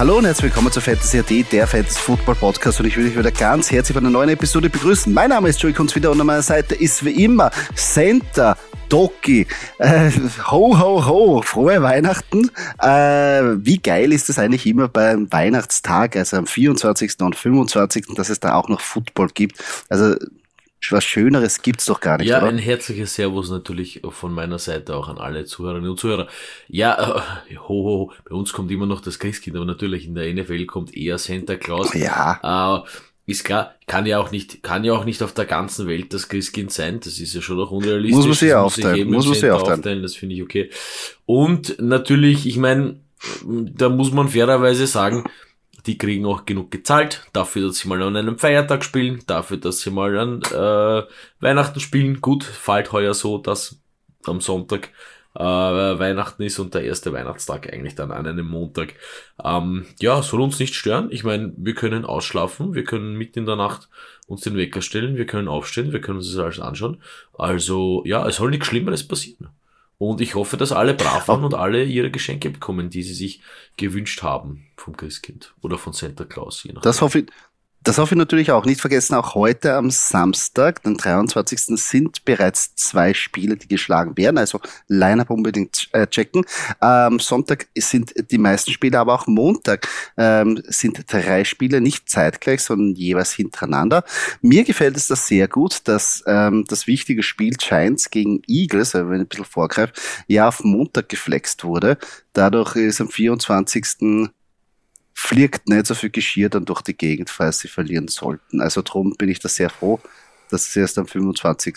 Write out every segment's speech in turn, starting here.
Hallo und herzlich willkommen zu Fantasy AD, der Fantasy Football Podcast und ich will euch wieder ganz herzlich bei einer neuen Episode begrüßen. Mein Name ist Joey Kunz wieder und an meiner Seite ist wie immer Center Doki. Äh, ho, ho, ho, frohe Weihnachten. Äh, wie geil ist es eigentlich immer beim Weihnachtstag, also am 24. und 25., dass es da auch noch Football gibt. Also was Schöneres gibt's doch gar nicht. Ja, oder? ein herzliches Servus natürlich von meiner Seite auch an alle Zuhörerinnen und Zuhörer. Ja, äh, ho, ho, bei uns kommt immer noch das Christkind, aber natürlich in der NFL kommt eher Santa Claus. Ja. Äh, ist klar, kann ja auch nicht, kann ja auch nicht auf der ganzen Welt das Christkind sein. Das ist ja schon auch unrealistisch. Muss man sich aufteilen. Muss man sich Center aufteilen. Das finde ich okay. Und natürlich, ich meine, da muss man fairerweise sagen, die kriegen auch genug gezahlt, dafür, dass sie mal an einem Feiertag spielen, dafür, dass sie mal an äh, Weihnachten spielen. Gut, fällt heuer so, dass am Sonntag äh, Weihnachten ist und der erste Weihnachtstag eigentlich dann an einem Montag. Ähm, ja, soll uns nicht stören. Ich meine, wir können ausschlafen, wir können mitten in der Nacht uns den Wecker stellen, wir können aufstehen, wir können uns das alles anschauen. Also ja, es soll nichts Schlimmeres passieren. Und ich hoffe, dass alle brav waren und alle ihre Geschenke bekommen, die sie sich gewünscht haben vom Christkind oder von Santa Claus. Je nachdem. Das hoffe ich, das hoffe ich natürlich auch. Nicht vergessen, auch heute am Samstag, den 23. sind bereits zwei Spiele, die geschlagen werden. Also Line-Up unbedingt äh, checken. Ähm, Sonntag sind die meisten Spiele, aber auch Montag ähm, sind drei Spiele nicht zeitgleich, sondern jeweils hintereinander. Mir gefällt es das sehr gut, dass ähm, das wichtige Spiel Giants gegen Eagles, also wenn ich ein bisschen vorgreife, ja auf Montag geflext wurde. Dadurch ist am 24 fliegt nicht so viel Geschirr dann durch die Gegend, falls sie verlieren sollten. Also darum bin ich da sehr froh, dass ich erst am 25.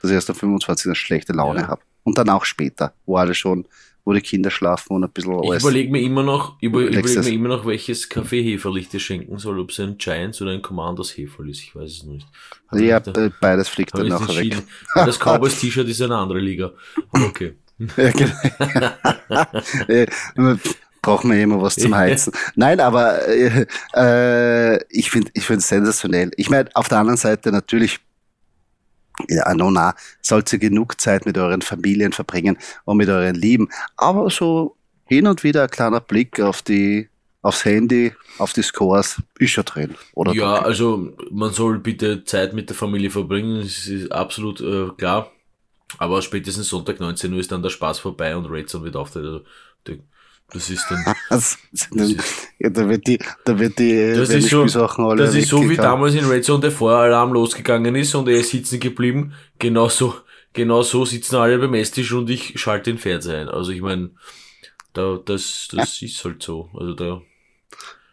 dass ich erst am 25. eine schlechte Laune Ja. habe. Und dann auch später, wo alle schon, wo die Kinder schlafen und ein bisschen Ich alles. überlege mir immer noch, über, überlege mir immer noch, welches Kaffeeheferl ich dir schenken soll, ob es ein Giants oder ein Commanders Heferl ist. Ich weiß es nicht. Hab ja, ich da- be- beides fliegt dann ich nachher weg. Das Cowboys T-Shirt ist eine andere Liga. Okay. Ja, genau. Brauchen wir immer was zum Heizen. Nein, aber äh, äh, ich finde ich finde es sensationell. Ich meine, auf der anderen Seite natürlich, ja, no, na, sollt ihr genug Zeit mit euren Familien verbringen und mit euren Lieben. Aber so hin und wieder ein kleiner Blick auf die aufs Handy, auf die Scores, ist schon drin. Oder ja, Doki? also man soll bitte Zeit mit der Familie verbringen, das ist absolut äh, klar. Aber spätestens Sonntag 19 Uhr ist dann der Spaß vorbei und Redzone wird auftreten. Also, das ist dann. Also, ja, da wird die, da wird die, Das ist so, Spielsachen alle das ist so wie damals in Red Zone der Feueralarm losgegangen ist und er ist sitzen geblieben. Genauso, genau so sitzen alle beim Esstisch und ich schalte den Fernseher ein. Also ich meine, da, das, das ist halt so. Also da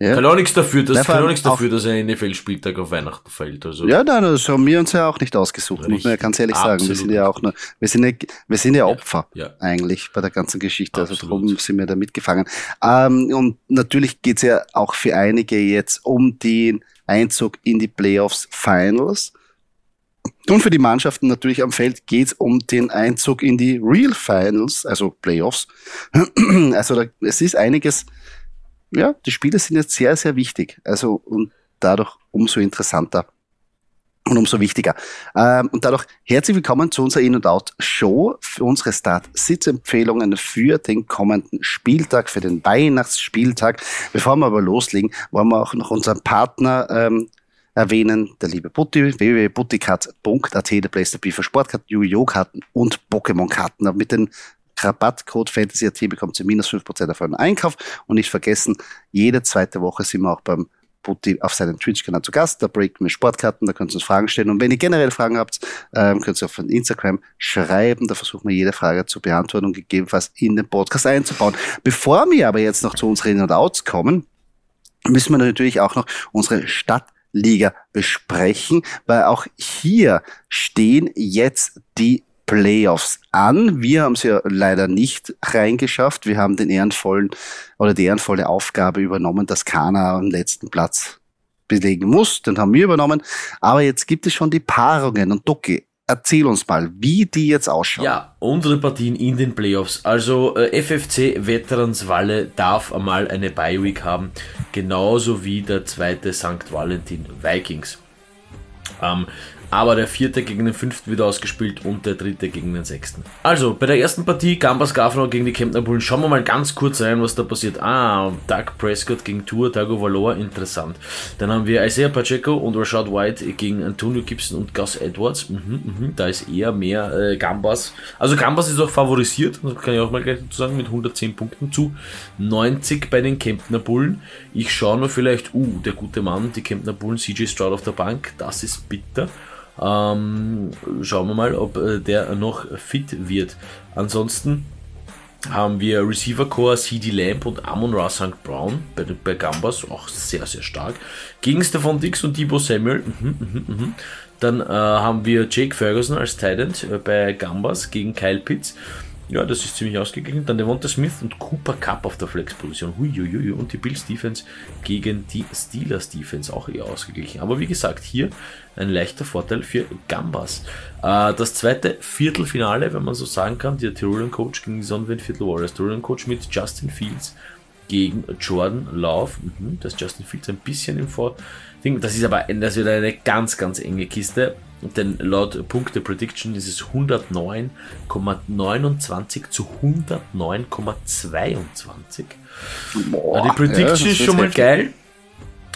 Ja. kann auch nichts dafür, das Nein, vor kann auch nichts dafür, dass ein NFL-Spieltag auf Weihnachten fällt. Also Ja, nein, das haben wir uns ja auch nicht ausgesucht, muss man ja Richtig, ganz ehrlich sagen. Wir absolut sind ja auch nur, wir sind ja, wir sind ja Opfer ja. eigentlich bei der ganzen Geschichte. Also Absolut. darum sind wir da mitgefangen. Ähm, und natürlich geht's ja auch für einige jetzt um den Einzug in die Playoffs Finals. Und für die Mannschaften natürlich am Feld geht's um den Einzug in die Real Finals, also Playoffs. Also da, es ist einiges, ja, die Spiele sind jetzt sehr, sehr wichtig. Also und dadurch umso interessanter und umso wichtiger. Ähm, und dadurch herzlich willkommen zu unserer In- und Out-Show für unsere Start-Sitzempfehlungen für den kommenden Spieltag, für den Weihnachtsspieltag. Bevor wir aber loslegen, wollen wir auch noch unseren Partner ähm, erwähnen, der liebe Butti, www.buttikat.at, der Place to be für Sportkarten, Yu-Gi-Oh! und Pokémon-Karten. Mit dem Rabattcode FantasyAT bekommt ihr minus 5% auf euren Einkauf. Und nicht vergessen, jede zweite Woche sind wir auch beim Butti auf seinem Twitch-Kanal zu Gast. Da breaken wir Sportkarten, da könnt ihr uns Fragen stellen. Und wenn ihr generell Fragen habt, ähm, könnt ihr auf Instagram schreiben. Da versuchen wir jede Frage zu beantworten und gegebenenfalls in den Podcast einzubauen. Bevor wir aber jetzt noch zu unseren In- und Outs kommen, müssen wir natürlich auch noch unsere Stadtliga besprechen, weil auch hier stehen jetzt die Playoffs an. Wir haben es ja leider nicht reingeschafft. Wir haben den ehrenvollen oder die ehrenvolle Aufgabe übernommen, dass Kana am letzten Platz belegen muss. Den haben wir übernommen. Aber jetzt gibt es schon die Paarungen. Und Doki, erzähl uns mal, wie die jetzt ausschauen. Ja, unsere Partien in den Playoffs. Also äh, FFC Veterans Walle darf einmal eine Bye Week haben, genauso wie der zweite St. Valentin Vikings. Ähm, aber der vierte gegen den fünften wieder ausgespielt und der dritte gegen den sechsten. Also, bei der ersten Partie Gambas Gafner gegen die Kempner Bullen, schauen wir mal ganz kurz rein, was da passiert. Ah, Doug Prescott gegen Tour, Dago Valor, interessant. Dann haben wir Isaiah Pacheco und Rashad White gegen Antonio Gibson und Gus Edwards. Mhm, mhm, da ist eher mehr äh, Gambas. Also Gambas ist auch favorisiert, das kann ich auch mal gleich dazu sagen, mit 110 Punkten zu 90 bei den Kempner Bullen. Ich schaue nur vielleicht, uh, der gute Mann, die Kempner Bullen, CJ Stroud auf der Bank, das ist bitter. Ähm, schauen wir mal, ob äh, der noch fit wird. Ansonsten haben wir Receiver Core, CD Lamp und Amon Ra St. Brown bei, bei Gambas, auch sehr, sehr stark. Gegen Stefan Dix und Debo Samuel. Mhm, mhm, mhm. Dann äh, haben wir Jake Ferguson als Titan äh, bei Gambas gegen Kyle Pitts. Ja, das ist ziemlich ausgeglichen. Dann Devonta Smith und Cooper Cup auf der Flex-Position. Huiuiui. Und die Bills Defense gegen die Steelers Defense auch eher ausgeglichen. Aber wie gesagt, hier ein leichter Vorteil für Gambas. Äh, das zweite Viertelfinale, wenn man so sagen kann, der Tyrolean Coach gegen die Sonnenwind Viertel Warriors. Tyrolean Coach mit Justin Fields gegen Jordan Love. Mhm, das Justin Fields ein bisschen im Vording. Das ist aber das wird eine ganz, ganz enge Kiste. Denn laut Punkte Prediction ist es 109,29 zu 109,22. Die Prediction ja, ist schon mal heftig. geil.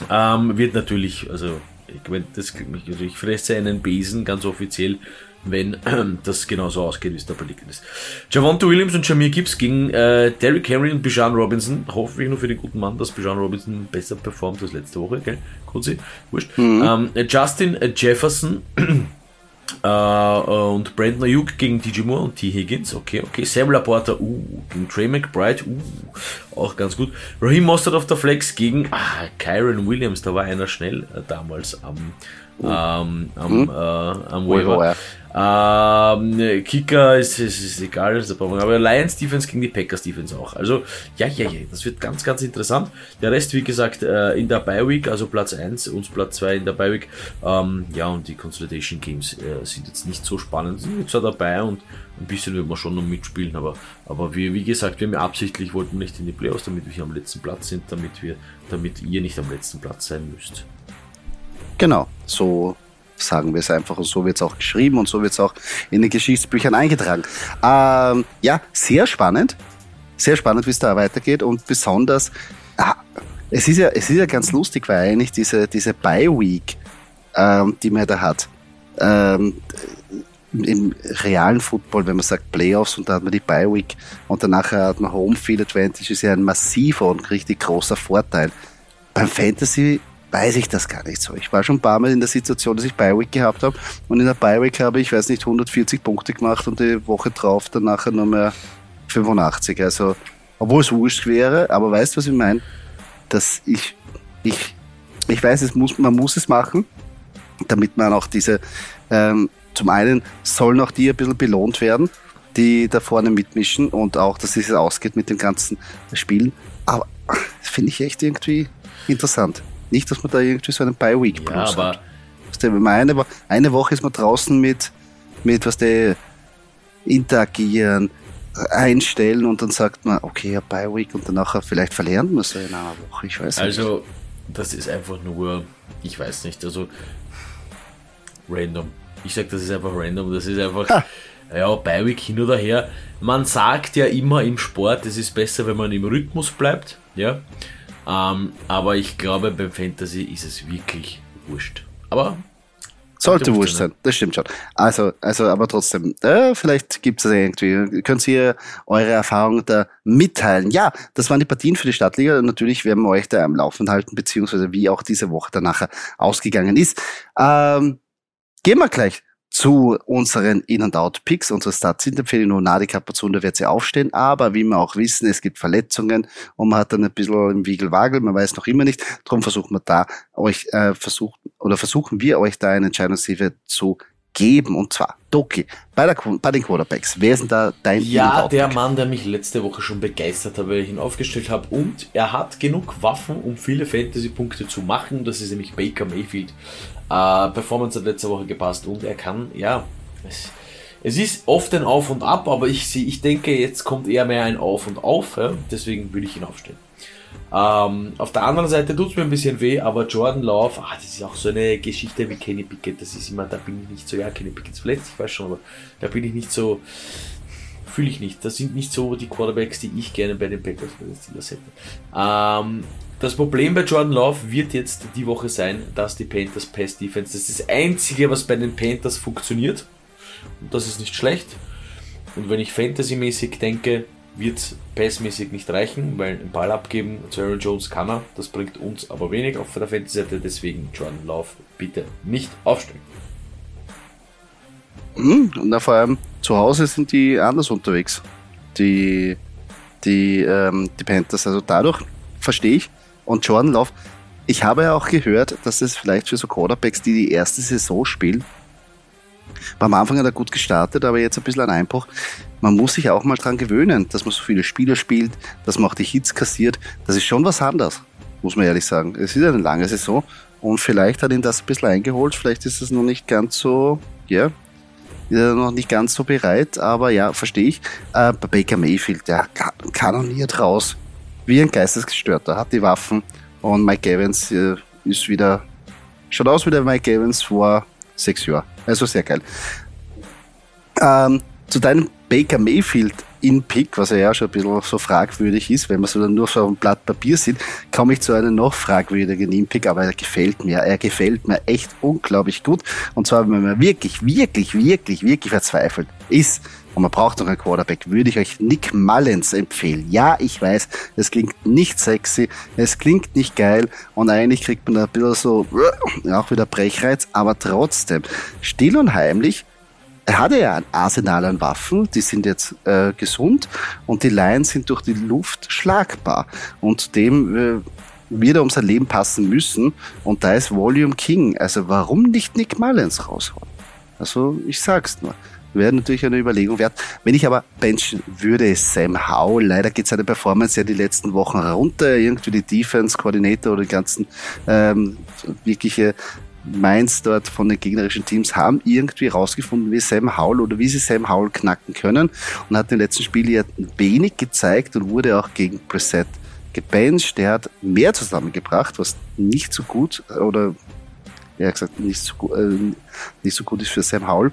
Ähm, wird natürlich, also ich, das, ich fresse einen Besen ganz offiziell wenn das genauso ausgeht, wie es da predicted ist. Javonto Williams und Jamir Gibbs gegen äh, Derrick Henry und Bijan Robinson. Hoffe ich nur für den guten Mann, dass Bijan Robinson besser performt als letzte Woche, gell? Kurzi, wurscht. Mhm. Ähm, Justin Jefferson äh, und Brandon Ayuk gegen DJ Moore und T. Higgins. Okay, okay. Sam Laporta, uh, gegen Trey McBride, uh, auch ganz gut. Raheem Mostert auf der Flex gegen ah, Kyron Williams, da war einer schnell äh, damals am, ähm, am, äh, am Waiver. Ähm, Kicker ist, ist, ist egal, ist aber Lions Defense gegen die Packers Defense auch. Also, ja, ja, ja, das wird ganz, ganz interessant. Der Rest, wie gesagt, äh, in der Bye Week, also Platz 1 und Platz 2 in der Bye Week. Ähm, ja, und die Consolidation Games äh, sind jetzt nicht so spannend, sind zwar dabei und ein bisschen wird man schon noch mitspielen, aber, aber wir, wie gesagt, wir haben ja absichtlich, wollten nicht in die Playoffs, damit wir hier am letzten Platz sind, damit wir, damit ihr nicht am letzten Platz sein müsst. Genau, so sagen wir es einfach. Und so wird es auch geschrieben und so wird es auch in den Geschichtsbüchern eingetragen. Ähm, ja, sehr spannend. Sehr spannend, wie es da weitergeht. Und besonders, ah, es, ist ja, es ist ja ganz lustig, weil eigentlich diese, diese Bye-Week, ähm, die man da hat, ähm, im realen Football, wenn man sagt Playoffs und da hat man die Bye-Week und danach hat man Home-Field Advantage, ist ja ein massiver und richtig großer Vorteil. Beim Fantasy weiß ich das gar nicht so. Ich war schon ein paar Mal in der Situation, dass ich Bi-Week gehabt habe und in der Bi-Week habe ich, weiß nicht, 140 Punkte gemacht und die Woche drauf dann nachher nur mehr 85. Also, obwohl es wurscht wäre, aber weißt du, was ich meine? Dass ich, ich, ich weiß, es muss, man muss es machen, damit man auch diese, ähm, zum einen sollen auch die ein bisschen belohnt werden, die da vorne mitmischen und auch, dass es ausgeht mit den ganzen Spielen. Aber das finde ich echt irgendwie interessant. Nicht, dass man da irgendwie so einen Bi-Week ja, aber hat. Weißt du, eine, eine Woche ist man draußen mit, mit was der interagieren, einstellen und dann sagt man, okay, ja, Bi-Week und danach vielleicht verlernt man so in einer Woche. Ich weiß also, nicht. das ist einfach nur, ich weiß nicht, also random. Ich sag, das ist einfach random. Das ist einfach, ha. ja, Bi-Week hin oder her. Man sagt ja immer im Sport, es ist besser, wenn man im Rhythmus bleibt. Ja. Ähm, aber ich glaube, beim Fantasy ist es wirklich wurscht. Aber sollte wurscht sein, das stimmt schon. Also, also, aber trotzdem, äh, vielleicht gibt es irgendwie, könnt ihr eure Erfahrungen da mitteilen. Ja, das waren die Partien für die Stadtliga. Natürlich werden wir euch da am Laufen halten, beziehungsweise wie auch diese Woche danach ausgegangen ist. Ähm, gehen wir gleich zu unseren In- und Out-Picks. Unsere Stats sind empfehlen nur Nadi Kapazunda wird sie aufstehen, aber wie wir auch wissen, es gibt Verletzungen und man hat dann ein bisschen im Wiegelwagel, man weiß noch immer nicht. Darum versuchen wir da euch äh, versucht oder versuchen wir euch da eine Entscheidungshilfe zu geben. Und zwar, Doki, bei, der, bei den Quarterbacks. Wer ist denn da dein Ja, der Mann, der mich letzte Woche schon begeistert hat, weil ich ihn aufgestellt habe. Und er hat genug Waffen, um viele Fantasy-Punkte zu machen. Das ist nämlich Baker Mayfield. Äh, Performance hat letzte Woche gepasst und er kann, ja, es, es ist oft ein Auf und Ab, aber ich, ich denke, jetzt kommt eher mehr ein Auf und Auf, ja? deswegen würde ich ihn aufstellen. Ähm, auf der anderen Seite tut es mir ein bisschen weh, aber Jordan Love, ah, das ist auch so eine Geschichte wie Kenny Pickett. Das ist immer, da bin ich nicht so, ja, Kenny Pickett ist verletzt, ich weiß schon, aber da bin ich nicht so, fühle ich nicht. Das sind nicht so die Quarterbacks, die ich gerne bei den Packers bei den Steelers hätte. Ähm, das Problem bei Jordan Love wird jetzt die Woche sein, dass die Panthers Pass Defense, das ist das Einzige, was bei den Panthers funktioniert. Und das ist nicht schlecht. Und wenn ich fantasymäßig denke, wird passmäßig nicht reichen, weil ein Ball abgeben zu Aaron Jones kann er. Das bringt uns aber wenig auf der Fantasy-Seite, deswegen Jordan Love bitte nicht aufstellen. Mhm, und vor allem zu Hause sind die anders unterwegs. Die, die, ähm, die Panthers. Also dadurch verstehe ich. Und Jordan Love, ich habe ja auch gehört, dass es vielleicht für so Quarterbacks, die die erste Saison spielen, am Anfang hat er gut gestartet, aber jetzt ein bisschen ein Einbruch. Man muss sich auch mal dran gewöhnen, dass man so viele Spiele spielt, dass man auch die Hits kassiert. Das ist schon was anderes, muss man ehrlich sagen. Es ist eine lange Saison und vielleicht hat ihn das ein bisschen eingeholt. Vielleicht ist es noch nicht ganz so, ja, yeah, noch nicht ganz so bereit, aber ja, verstehe ich. Äh, Baker Mayfield, der kanoniert raus. Wie ein Geistesgestörter, hat die Waffen und Mike Evans äh, ist wieder, schaut aus wie der Mike Evans vor sechs Jahren. Also sehr geil. Ähm, zu deinem Baker Mayfield in-Pick, was ja schon ein bisschen so fragwürdig ist, wenn man so nur so ein Blatt Papier sieht, komme ich zu einem noch fragwürdigen In-Pick, aber er gefällt mir. Er gefällt mir echt unglaublich gut. Und zwar, wenn man wirklich, wirklich, wirklich, wirklich verzweifelt ist, und man braucht noch einen Quarterback, würde ich euch Nick Mullins empfehlen. Ja, ich weiß, es klingt nicht sexy, es klingt nicht geil und eigentlich kriegt man da ein bisschen so, auch wieder Brechreiz, aber trotzdem, still und heimlich, er hatte ja ein Arsenal an Waffen, die sind jetzt äh, gesund und die Lions sind durch die Luft schlagbar und dem äh, wird er um sein Leben passen müssen und da ist Volume King, also warum nicht Nick Mullins rausholen? Also ich sag's nur wäre natürlich eine Überlegung wert. Wenn ich aber benchen würde, Sam Howell, leider geht seine Performance ja die letzten Wochen runter. Irgendwie die Defense-Koordinator oder die ganzen ähm, wirkliche Minds dort von den gegnerischen Teams haben irgendwie rausgefunden, wie Sam Howell oder wie sie Sam Howell knacken können und hat im letzten Spiel ja wenig gezeigt und wurde auch gegen Preset gebencht. Der hat mehr zusammengebracht, was nicht so gut oder ja gesagt nicht so, äh, nicht so gut ist für Sam Howell.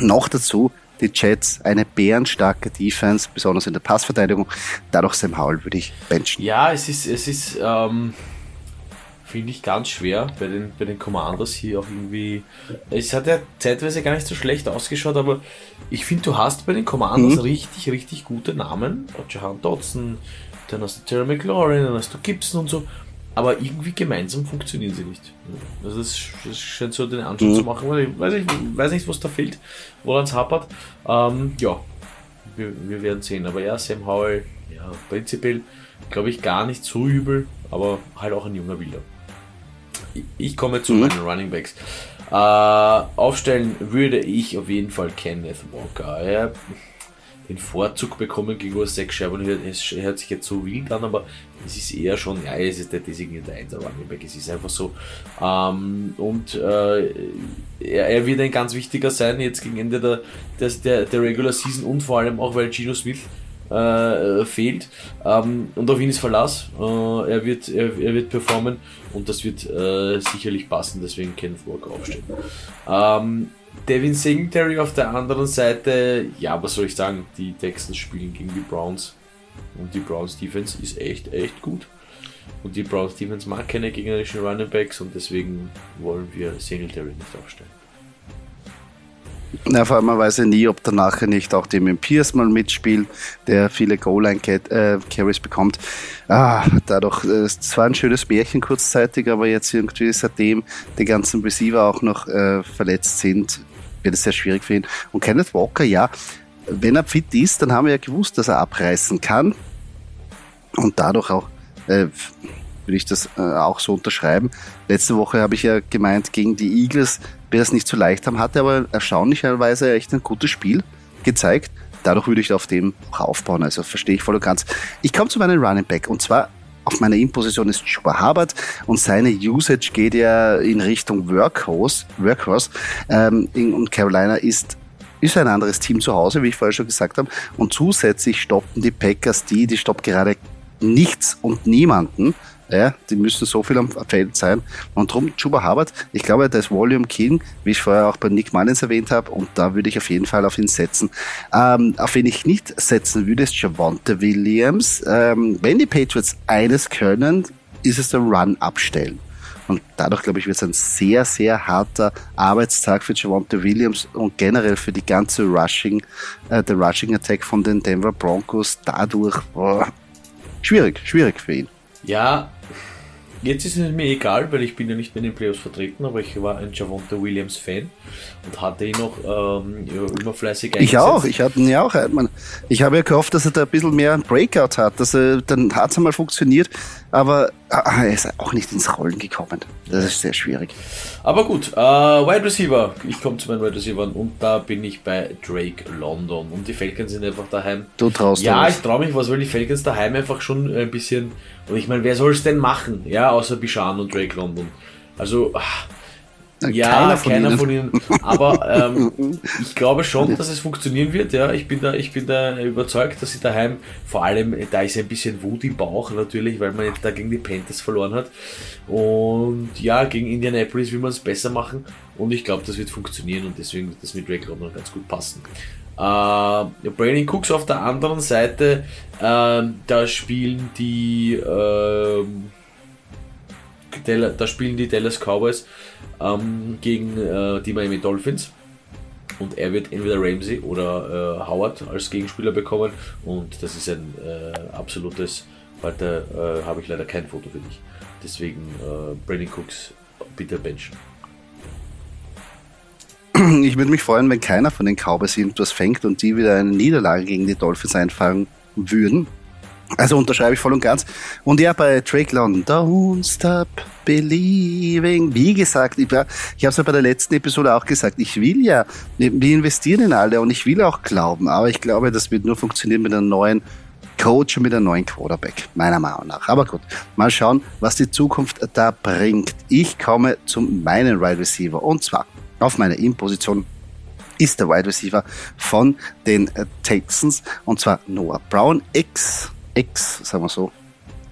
Noch dazu die Jets eine bärenstarke Defense, besonders in der Passverteidigung. Dadurch Sam Howell würde ich benchen. Ja, es ist, es ist, ähm, finde ich ganz schwer bei den, bei den Commanders hier auch irgendwie. Es hat ja zeitweise gar nicht so schlecht ausgeschaut, aber ich finde, du hast bei den Commanders mhm. richtig, richtig gute Namen. Jahan Dodson, dann hast du Terry McLaurin, dann hast du Gibson und so aber irgendwie gemeinsam funktionieren sie nicht. Also das, das scheint so den Anschein mhm. zu machen, weil ich weiß, nicht, weiß nicht, was da fehlt, woran es hapert. Ähm, ja, wir, wir, werden sehen. Aber ja, Sam Howell, ja, prinzipiell glaube ich gar nicht so übel, aber halt auch ein junger Wilder. Ich, komme zu mhm. meinen Running Backs. Äh, aufstellen würde ich auf jeden Fall Kenneth Walker. Er den Vorzug bekommen gegenüber Zach Sherman. Es hört sich jetzt so wild an, aber es ist eher schon, ja, es ist der designierte 1 Running Back, es ist einfach so. Ähm, und äh, er, er, wird ein ganz wichtiger sein jetzt gegen Ende der, der, der Regular Season und vor allem auch, weil Gino Smith äh, fehlt. Ähm, und auf ihn ist Verlass. Äh, er, wird, er, er, wird performen und das wird äh, sicherlich passen, deswegen Kenneth Walker aufstellen. Ähm, Devin Singletary auf der anderen Seite, ja, was soll ich sagen, die Texans spielen gegen die Browns und die Browns Defense ist echt, echt gut. Und die Browns Defense mag keine gegnerischen Running Backs und deswegen wollen wir Singletary nicht aufstellen. Ja, vor allem man weiß ja nie, ob der nachher nicht auch dem Pierce mal mitspielt, der viele Goal-Line-Carries äh, bekommt. Ah, dadurch, äh, es war ein schönes Märchen kurzzeitig, aber jetzt irgendwie seitdem die ganzen Receiver auch noch äh, verletzt sind, wird es sehr schwierig für ihn. Und Kenneth Walker, ja, wenn er fit ist, dann haben wir ja gewusst, dass er abreißen kann. Und dadurch auch äh, würde ich das äh, auch so unterschreiben. Letzte Woche habe ich ja gemeint, gegen die Eagles wir es nicht so leicht haben, hatte aber erstaunlicherweise echt ein gutes Spiel gezeigt. Dadurch würde ich auf dem auch aufbauen. Also verstehe ich voll und ganz. Ich komme zu meinem Running Back und zwar auf meiner In-Position ist Chuba Hubbard und seine Usage geht ja in Richtung Workhorse. Workhorse. Ähm, und Carolina ist ist ein anderes Team zu Hause, wie ich vorher schon gesagt habe. Und zusätzlich stoppen die Packers die, die stoppt gerade nichts und niemanden. Ja, die müssen so viel am Feld sein. Und darum, Chuba Hubbard, ich glaube, der ist Volume King, wie ich vorher auch bei Nick Mullins erwähnt habe, und da würde ich auf jeden Fall auf ihn setzen. Ähm, auf wen ich nicht setzen würde, ist Javante Williams. Ähm, wenn die Patriots eines können, ist es der Run abstellen. Und dadurch, glaube ich, wird es ein sehr, sehr harter Arbeitstag für Javante Williams und generell für die ganze Rushing, äh, der Rushing Attack von den Denver Broncos. Dadurch, boah, schwierig, schwierig für ihn. Ja, Jetzt ist es mir egal, weil ich bin ja nicht mehr in den Playoffs vertreten, aber ich war ein Javonta Williams Fan und hatte ihn noch ähm, immer fleißig eingesetzt. Ich auch, ich hatte ihn ja auch. Ich habe ja gehofft, dass er da ein bisschen mehr Breakout hat. Dass er, dann hat es einmal funktioniert, aber ah, er ist auch nicht ins Rollen gekommen. Das ist sehr schwierig. Aber gut, äh, Wide Receiver. Ich komme zu meinen Wide Receivers und da bin ich bei Drake London. Und die Falcons sind einfach daheim. Du traust Ja, ich traue mich was, weil die Falcons daheim einfach schon ein bisschen und ich meine, wer soll es denn machen? Ja, außer Bishan und Drake London. Also, ach, ja, keiner von, keiner ihnen. von ihnen. Aber ähm, ich glaube schon, dass es funktionieren wird. Ja, ich bin da, ich bin da überzeugt, dass sie daheim, vor allem, da ist ein bisschen Wut im Bauch natürlich, weil man jetzt da gegen die Panthers verloren hat. Und ja, gegen Indianapolis will man es besser machen. Und ich glaube, das wird funktionieren und deswegen wird das mit Drake London ganz gut passen. Äh, Brandon Cooks auf der anderen Seite, äh, da spielen die äh, da spielen die Dallas Cowboys ähm, gegen äh, die Miami Dolphins und er wird entweder Ramsey oder äh, Howard als Gegenspieler bekommen und das ist ein äh, absolutes, heute äh, habe ich leider kein Foto für dich, deswegen äh, Brandon Cooks bitte benchen. ich würde mich freuen, wenn keiner von den Cowboys irgendwas fängt und die wieder eine Niederlage gegen die Dolphins einfahren würden. Also unterschreibe ich voll und ganz. Und ja, bei Drake London, don't stop believing. Wie gesagt, ich, ich habe es ja bei der letzten Episode auch gesagt, ich will ja, wir investieren in alle und ich will auch glauben, aber ich glaube, das wird nur funktionieren mit einem neuen Coach und mit einem neuen Quarterback, meiner Meinung nach. Aber gut, mal schauen, was die Zukunft da bringt. Ich komme zu meinen Wide right Receiver und zwar auf meiner In-Position ist der Wide Receiver von den äh, Texans und zwar Noah Brown, ex, ex, sagen wir so,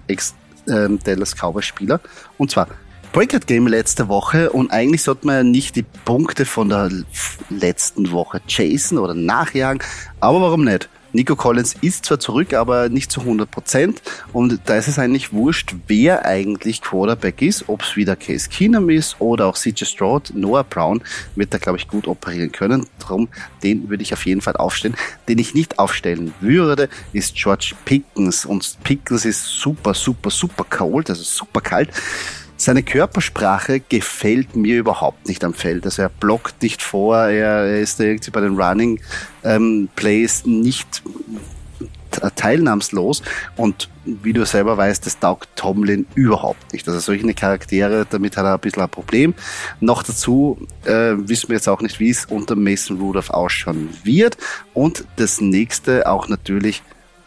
ex ähm, Dallas Cowboys Spieler und zwar Breakout Game letzte Woche und eigentlich sollte man ja nicht die Punkte von der letzten Woche chasen oder nachjagen, aber warum nicht? Nico Collins ist zwar zurück, aber nicht zu 100 Prozent. Und da ist es eigentlich wurscht, wer eigentlich Quarterback ist, ob es wieder Case Keenum ist oder auch CJ Stroud. Noah Brown wird da, glaube ich, gut operieren können. Darum, den würde ich auf jeden Fall aufstellen. Den ich nicht aufstellen würde, ist George Pickens. Und Pickens ist super, super, super cold, also super kalt. Seine Körpersprache gefällt mir überhaupt nicht am Feld. Also er blockt nicht vor, er ist irgendwie bei den Running ähm, Plays nicht teilnahmslos und wie du selber weißt, das taugt Tomlin überhaupt nicht. Also solche Charaktere, damit hat er ein bisschen ein Problem. Noch dazu äh, wissen wir jetzt auch nicht, wie es unter Mason Rudolph ausschauen wird. Und das nächste auch natürlich,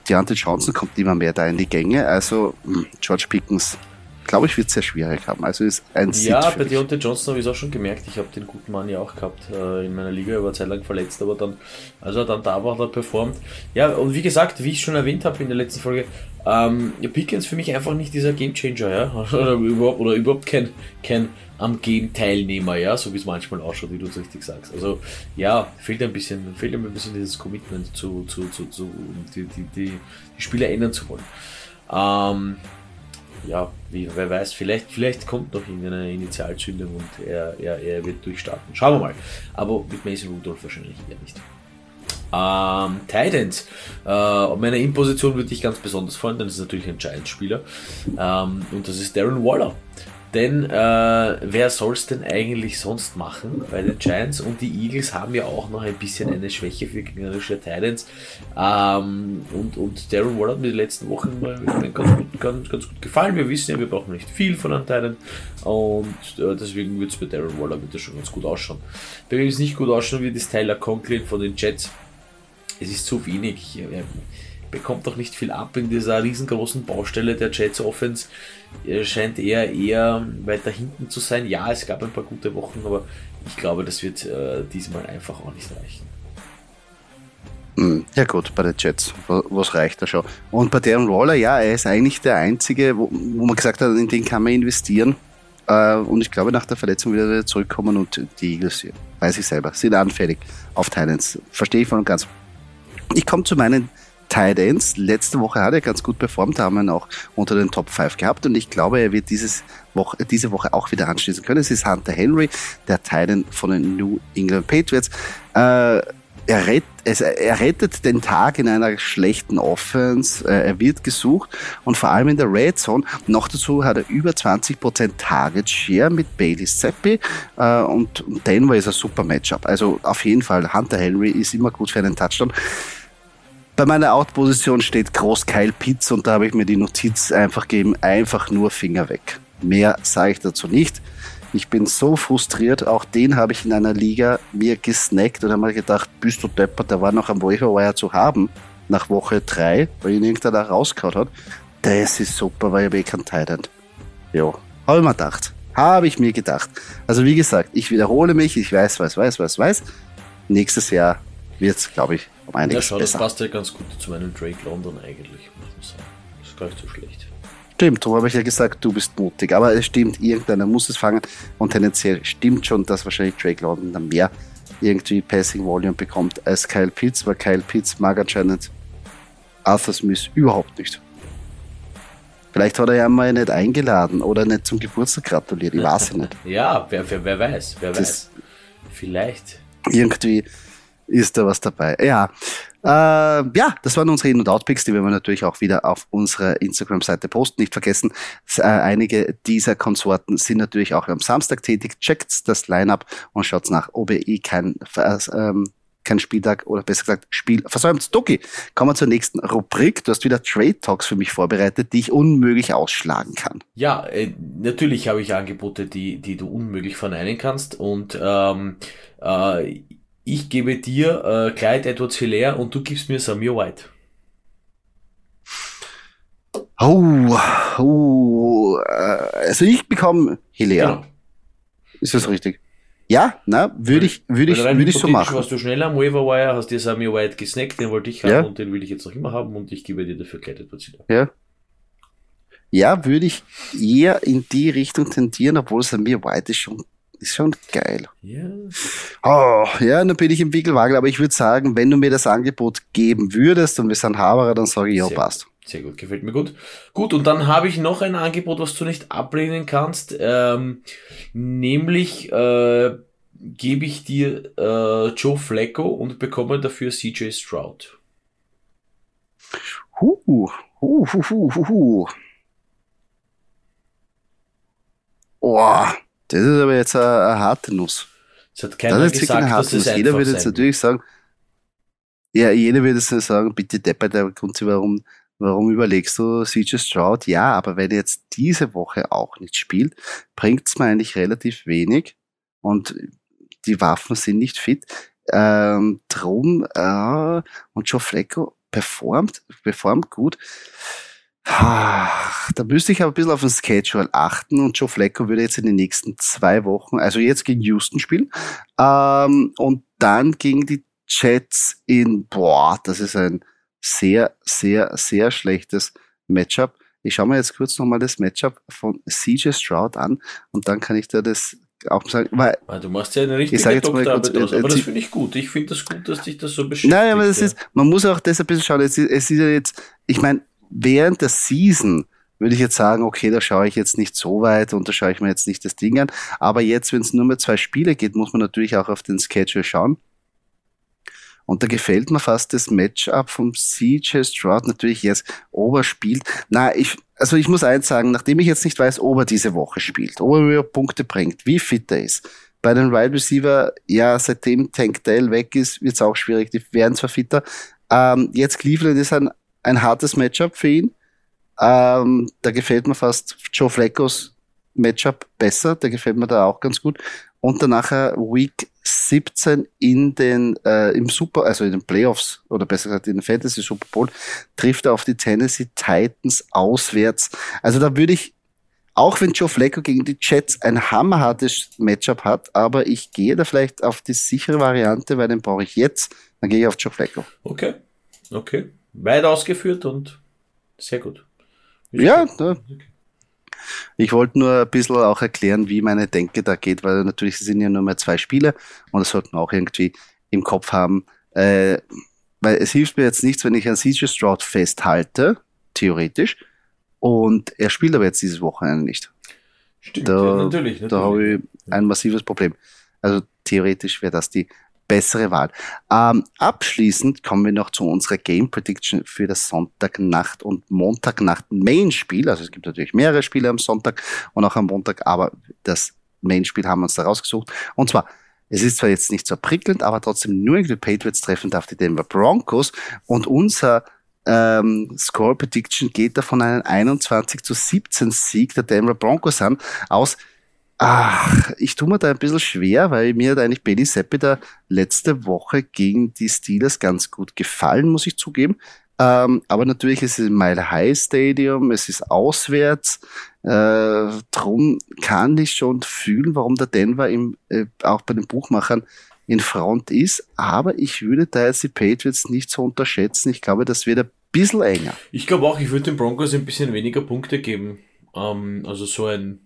Deontay Johnson kommt immer mehr da in die Gänge. Also hm, George Pickens glaube ich, wird es sehr schwierig haben. Also ist ein Ja, bei Deontay Johnson habe ich es auch schon gemerkt. Ich habe den guten Mann ja auch gehabt äh, in meiner Liga. Er war zeitlang verletzt, aber dann, also er dann da war, hat er performt. Ja, und wie gesagt, wie ich schon erwähnt habe in der letzten Folge, ähm, Pickens für mich einfach nicht dieser Gamechanger, ja, oder überhaupt, oder überhaupt kein, kein am Game Teilnehmer, ja, so wie es manchmal ausschaut, wie du es richtig sagst. Also ja, fehlt ein bisschen, fehlt ein bisschen dieses Commitment zu, zu, zu, zu die, die, die, die Spieler ändern zu wollen. Ähm, ja, wie, wer weiß, vielleicht, vielleicht kommt noch irgendeine Initialzündung und er, er, er wird durchstarten. Schauen wir mal. Aber mit Mason Rudolph wahrscheinlich eher nicht. Ähm, Titans. Äh, meiner In-Position würde ich ganz besonders freuen, denn es ist natürlich ein Giants-Spieler. Ähm, und das ist Darren Waller. Denn äh, wer soll es denn eigentlich sonst machen? Weil die Giants und die Eagles haben ja auch noch ein bisschen eine Schwäche für gegnerische Titans. Ähm, und, und Darren Waller hat mir die letzten Wochen ganz gut, ganz, ganz gut gefallen. Wir wissen ja, wir brauchen nicht viel von einem Titan. Und äh, deswegen wird es bei Darren Waller bitte schon ganz gut ausschauen. Bei wem es nicht gut ausschauen wird, ist Tyler Conklin von den Jets. Es ist zu wenig. Er bekommt doch nicht viel ab in dieser riesengroßen Baustelle der Jets Offense scheint eher eher weiter hinten zu sein. Ja, es gab ein paar gute Wochen, aber ich glaube, das wird äh, diesmal einfach auch nicht reichen. Hm, ja gut, bei den Jets, was reicht da schon? Und bei Darren Waller, ja, er ist eigentlich der Einzige, wo, wo man gesagt hat, in den kann man investieren. Äh, und ich glaube, nach der Verletzung wieder zurückkommen und die Eagles, weiß ich selber, sind anfällig auf Titans. Verstehe ich voll und ganz. Ich komme zu meinen Tight Ends. Letzte Woche hat er ganz gut performt, haben ihn auch unter den Top 5 gehabt und ich glaube, er wird dieses Woche, diese Woche auch wieder anschließen können. Es ist Hunter Henry, der Tight End von den New England Patriots. Äh, er, rett, er rettet den Tag in einer schlechten Offense, äh, er wird gesucht und vor allem in der Red Zone. Noch dazu hat er über 20% Target Share mit Bailey Zappi äh, und Denver ist ein super Matchup. Also auf jeden Fall, Hunter Henry ist immer gut für einen Touchdown. Bei meiner Outposition steht groß Kyle Pitts und da habe ich mir die Notiz einfach gegeben, einfach nur Finger weg. Mehr sage ich dazu nicht. Ich bin so frustriert, auch den habe ich in einer Liga mir gesnackt und habe mir gedacht, bist du deppert, der war noch am Waiver zu haben, nach Woche drei, weil ihn irgendeiner rausgehauen hat. Das ist super, weil ich eh kein Titan. Jo, habe ich mir gedacht. Habe ich mir gedacht. Also wie gesagt, ich wiederhole mich, ich weiß, weiß, weiß, weiß, weiß. Nächstes Jahr wird es, glaube ich, um einiges Ja, schau, das passt ja ganz gut zu meinem Drake London eigentlich, muss man sagen. Das ist gar nicht so schlecht. Stimmt, darum habe ich ja gesagt, du bist mutig. Aber es stimmt, irgendeiner muss es fangen. Und tendenziell stimmt schon, dass wahrscheinlich Drake London dann mehr irgendwie Passing Volume bekommt als Kyle Pitts, weil Kyle Pitts mag anscheinend Arthur Smith überhaupt nicht. Vielleicht hat er ja mal nicht eingeladen oder nicht zum Geburtstag gratuliert, ich weiß ja nicht. ja, wer, wer, wer weiß, wer das weiß. Vielleicht. Irgendwie ist da was dabei. Ja. Äh, ja, das waren unsere In- und Outpicks, die werden wir natürlich auch wieder auf unserer Instagram-Seite posten. Nicht vergessen, äh, einige dieser Konsorten sind natürlich auch am Samstag tätig. Checkt das Line-Up und schaut nach, ob ihr eh kein, äh, kein Spieltag oder besser gesagt Spiel versäumt. Doki, kommen wir zur nächsten Rubrik. Du hast wieder Trade Talks für mich vorbereitet, die ich unmöglich ausschlagen kann. Ja, äh, natürlich habe ich Angebote, die, die du unmöglich verneinen kannst und ähm, äh, ich gebe dir äh, Clyde Edwards Hilaire und du gibst mir Samir White. Oh, oh, äh, also ich bekomme Hilaire. Genau. Ist das richtig? Ja, na, würde ich, würde ich, würde ich so machen. Warst du schneller am Waiver Wire, hast dir Samir White gesnackt, den wollte ich haben ja. und den will ich jetzt noch immer haben und ich gebe dir dafür Clyde Edwards Hilaire. Ja. Ja, würde ich eher in die Richtung tendieren, obwohl Samir White ist schon ist schon geil. Ja. Oh, ja, dann bin ich im Wickelwagel, aber ich würde sagen, wenn du mir das Angebot geben würdest und wir sind Haberer, dann sage ich, ja, passt. Sehr gut, gefällt mir gut. Gut, und dann habe ich noch ein Angebot, was du nicht ablehnen kannst, ähm, nämlich äh, gebe ich dir äh, Joe Flacco und bekomme dafür CJ Stroud. Huh, huh, huh, huh, huh. Oh, das ist aber jetzt eine, eine harte Nuss. Das hat keiner das gesagt, dass es Jeder würde jetzt natürlich sagen, ja, jeder würde jetzt sagen, bitte Depper, der Grund, warum, warum überlegst du CJ Stroud? Ja, aber wenn er jetzt diese Woche auch nicht spielt, bringt es mir eigentlich relativ wenig und die Waffen sind nicht fit. Ähm, drum, äh, und Joe Flecko performt, performt gut. Da müsste ich aber ein bisschen auf den Schedule achten und Joe Flacco würde jetzt in den nächsten zwei Wochen, also jetzt gegen Houston spielen ähm, und dann gegen die Jets in, boah, das ist ein sehr, sehr, sehr schlechtes Matchup. Ich schaue mir jetzt kurz nochmal das Matchup von CJ Stroud an und dann kann ich dir das auch sagen, weil ah, du machst ja eine richtige Doktorarbeit aus, aber das finde ich gut. Ich finde das gut, dass dich das so beschäftigt. Nein, aber das ja. ist, man muss auch das ein bisschen schauen. Es ist, es ist ja jetzt, ich meine, während der Season würde ich jetzt sagen, okay, da schaue ich jetzt nicht so weit und da schaue ich mir jetzt nicht das Ding an. Aber jetzt, wenn es nur mehr zwei Spiele geht, muss man natürlich auch auf den Schedule schauen. Und da gefällt mir fast das Matchup vom CJ Stroud natürlich jetzt Ober spielt. Na, ich, also ich muss eins sagen, nachdem ich jetzt nicht weiß, ob er diese Woche spielt, ob er mir Punkte bringt, wie fit er ist. Bei den Wide Receiver, ja, seitdem Tank Dell weg ist, wird es auch schwierig. Die werden zwar fitter. Ähm, jetzt Cleveland ist ein ein hartes Matchup für ihn. Ähm, da gefällt mir fast Joe Fleckos Matchup besser, der gefällt mir da auch ganz gut. Und danach Week 17 in den äh, im Super, also in den Playoffs oder besser gesagt in den Fantasy Super Bowl trifft er auf die Tennessee Titans auswärts. Also da würde ich Auch wenn Joe Flacco gegen die Jets ein hammerhartes Matchup hat, aber ich gehe da vielleicht auf die sichere Variante, weil den brauche ich jetzt. Dann gehe ich auf Joe Flacco. Okay, okay. Weit ausgeführt und sehr gut. Ja, da, ich wollte nur ein bisschen auch erklären, wie meine Denke da geht, weil natürlich sind ja nur mehr zwei Spiele und das sollten wir auch irgendwie im Kopf haben. Äh, weil es hilft mir jetzt nichts, wenn ich an CJ Stroud festhalte, theoretisch, und er spielt aber jetzt dieses Wochenende nicht. Stimmt, Da, ja, natürlich. natürlich. da habe ich ein massives Problem. Also theoretisch wäre das die bessere Wahl. Ähm, abschließend kommen wir noch zu unserer Game Prediction für das Sonntagnacht und Montagnacht Main-Spiel. Also es gibt natürlich mehrere Spiele am Sonntag und auch am Montag, aber das Main-Spiel haben wir uns da rausgesucht. Und zwar, es ist zwar jetzt nicht so prickelnd, aber trotzdem New England Patriots treffen darf die Denver Broncos und unser ähm, Score Prediction geht davon einen 21 zu 17 Sieg der Denver Broncos an aus. Ach, ich tue mir da ein bisschen schwer, weil mir hat eigentlich Bailey Seppi da letzte Woche gegen die Steelers ganz gut gefallen, muss ich zugeben. Ähm, aber natürlich ist es im Mile High Stadium, es ist auswärts. Äh, drum kann ich schon fühlen, warum der Denver im, äh, auch bei den Buchmachern in Front ist. Aber ich würde da jetzt die Patriots nicht so unterschätzen. Ich glaube, das wird ein bisschen enger. Ich glaube auch, ich würde den Broncos ein bisschen weniger Punkte geben. Ähm, also so ein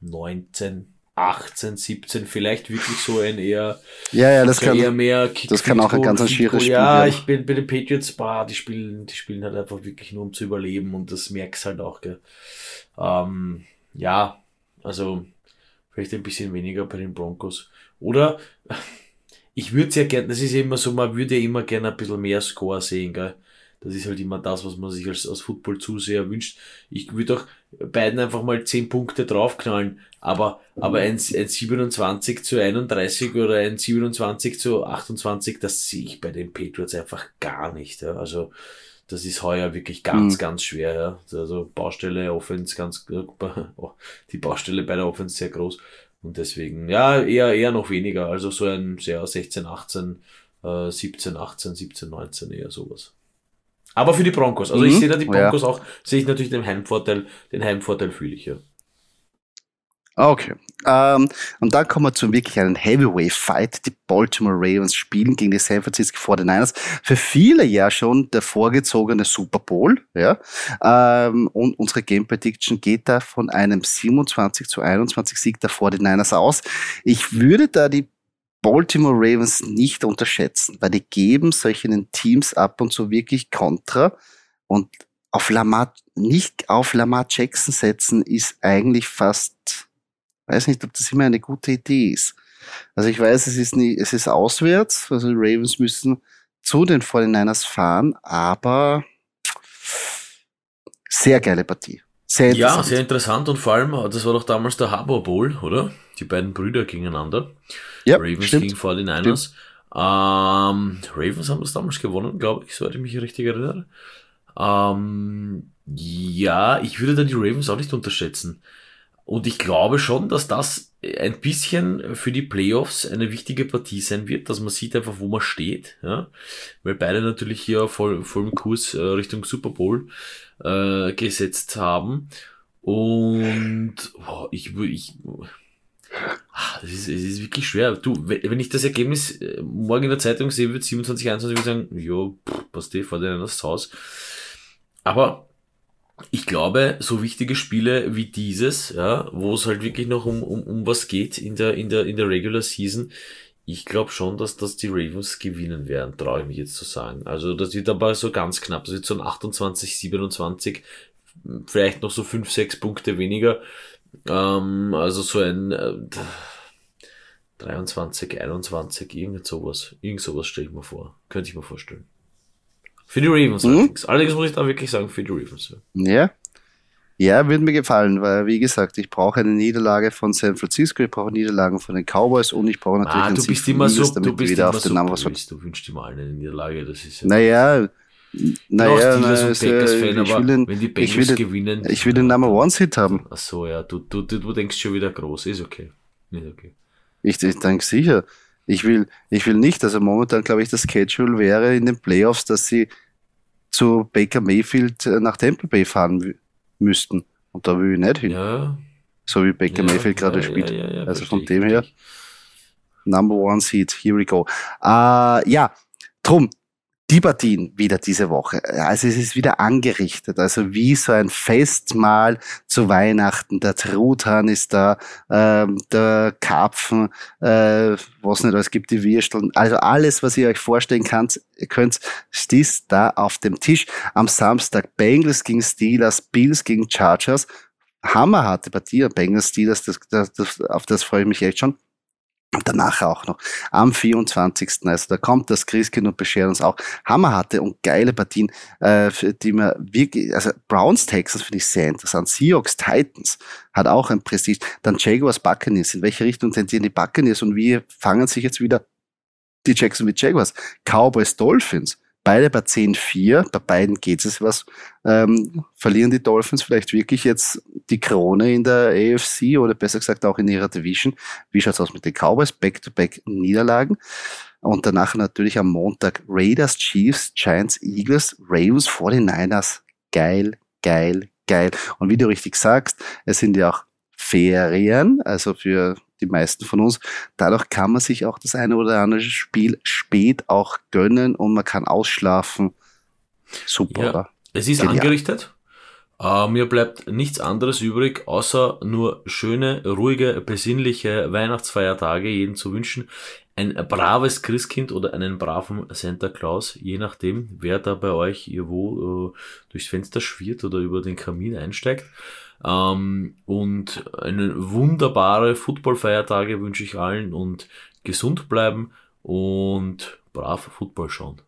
19, 18, 17, vielleicht wirklich so ein eher, Ja, ja, das kann, eher mehr Kick das kann auch ein ganz schwieriges Spiel. Ja, ich bin bei den Patriots, bah, die spielen, die spielen halt einfach wirklich nur um zu überleben und das merkst halt auch, gell. Ähm, ja, also vielleicht ein bisschen weniger bei den Broncos. Oder ich würde sehr gerne, das ist ja immer so, man würde ja immer gerne ein bisschen mehr Score sehen, gell. Das ist halt immer das, was man sich als, als Football-Zuseher wünscht. Ich würde auch beiden einfach mal 10 Punkte draufknallen, aber, aber ein, ein 27 zu 31 oder ein 27 zu 28, das sehe ich bei den Patriots einfach gar nicht. Ja. Also, das ist heuer wirklich ganz, Mhm. ganz schwer. Ja. Also Baustelle, Offense ganz, oh, die Baustelle bei der Offense sehr groß. Und deswegen, ja, eher, eher noch weniger. Also so ein sehr 16, 18, äh, 17, 18, 17, 19, eher sowas. Aber für die Broncos. Also ich Mhm, sehe da die ja. Broncos auch, sehe ich natürlich den Heimvorteil, den Heimvorteil fühle ich ja. Okay. Ähm, und dann kommen wir zu wirklich einem Heavyweight-Fight. Die Baltimore Ravens spielen gegen die San Francisco 49ers. Für viele ja schon der vorgezogene Super Bowl. Ja? Ähm, und unsere Game Prediction geht da von einem 27 zu 21 Sieg der 49ers aus. Ich würde da die Baltimore Ravens nicht unterschätzen, weil die geben solchen Teams ab und zu wirklich Kontra und auf Lamar, nicht auf Lamar Jackson setzen ist eigentlich fast, weiß nicht, ob das immer eine gute Idee ist. Also ich weiß, es ist nie, es ist auswärts, also die Ravens müssen zu den 49ers fahren, aber sehr geile Partie. Sehr Ja, sehr interessant und vor allem, das war doch damals der Harbour Bowl, oder? Die beiden Brüder gegeneinander. ja, Ravens stimmt. gegen 49ers. Ähm, Ravens haben das damals gewonnen, glaube ich, soweit ich mich richtig erinnere. Ähm, ja, ich würde da die Ravens auch nicht unterschätzen. Und ich glaube schon, dass das ein bisschen für die Playoffs eine wichtige Partie sein wird, dass man sieht einfach, wo man steht, ja. Weil beide natürlich hier voll, voll im Kurs äh, Richtung Super Bowl äh, gesetzt haben. Und boah, ich, ich, Ah, Das ist, es ist wirklich schwer. Du, we- wenn ich das Ergebnis äh, morgen in der Zeitung sehen würde, 27, 21, würde ich sagen, jo, pff, passt eh, vor denen das Haus. Aber ich glaube, so wichtige Spiele wie dieses, ja, wo es halt wirklich noch um, um, um was geht in der, in der, in der Regular Season, ich glaube schon, dass das die Ravens gewinnen werden, traue ich mich jetzt zu sagen. Also das wird aber so ganz knapp. Das wird so ein 28, 27, vielleicht noch so 5, 6 Punkte weniger. Ähm, also so ein äh, 23, 21, irgend sowas. Irgend sowas stelle ich mir vor. Könnte ich mir vorstellen. Für die Ravens Mhm. allerdings. Allerdings muss ich da wirklich sagen, für die Ravens. Ja. Ja. Ja, würde mir gefallen, weil, wie gesagt, ich brauche eine Niederlage von San Francisco, ich brauche Niederlagen von den Cowboys und ich brauche natürlich Ah, einen du Sieg bist von immer so, Eagles, du damit bist wieder immer auf den Namen was. Du wünschst immer allen eine Niederlage, das ist ja. Naja, naja, na, äh, ich will den, wenn die ich Bengals will den, gewinnen. ich will den Number One Hit haben. Ach so, ja, du, du, du, denkst schon wieder groß, ist okay. Ist okay. Ich, ich denke sicher. Ich will, ich will nicht, also momentan glaube ich, das Schedule wäre in den Playoffs, dass sie zu Baker Mayfield äh, nach Tampa Bay fahren müssten. Und da will ich nicht hin. Ja, So wie Baker ja, Mayfield gerade ja, spielt. Ja, also von dem her. Number One Seed, here we go. Äh, ja, drum, die Partien wieder diese Woche. Also es ist wieder angerichtet, also wie so ein Festmahl zu Weihnachten. Der Truthahn ist da, ähm, der Karpfen, äh, was nicht, es gibt die Würsteln. Also alles, was ihr euch vorstellen könnt, könnt, ist da auf dem Tisch. Am Samstag Bengals gegen Steelers, Bills gegen Chargers. Hammerharte Partie, Bengals Steelers, das, das, das, auf das freue ich mich echt schon. Und danach auch noch am 24. Also da kommt das Christkind und beschert uns auch hammerharte und geile Partien, äh, die man wirklich, also Browns Texans finde ich sehr interessant. Seahawks Titans hat auch ein Prestige. Dann Jaguars Buccaneers. In welche Richtung tendieren die Buccaneers und wie fangen sich jetzt wieder die Jacksonville Jaguars? Cowboys Dolphins. Beide bei 10-4, bei beiden geht es was. Ähm, verlieren die Dolphins vielleicht wirklich jetzt die Krone in der AFC oder besser gesagt auch in ihrer Division? Wie schaut's aus mit den Cowboys? Back-to-back Niederlagen. Und danach natürlich am Montag Raiders, Chiefs, Giants, Eagles, Ravens, 49ers. Geil, geil, geil. Und wie du richtig sagst, es sind ja auch Ferien, also für die meisten von uns. Dadurch kann man sich auch das eine oder andere Spiel spät auch gönnen und man kann ausschlafen. Super, Ja. oder? Es ist Genial. angerichtet. Äh, mir bleibt nichts anderes übrig, außer nur schöne, ruhige, besinnliche Weihnachtsfeiertage jedem zu wünschen. Ein braves Christkind oder einen braven Santa Claus, je nachdem, wer da bei euch irgendwo äh, durchs Fenster schwirrt oder über den Kamin einsteigt. Ähm, und eine wunderbare Footballfeiertage wünsche ich allen und gesund bleiben und brav Football schauen.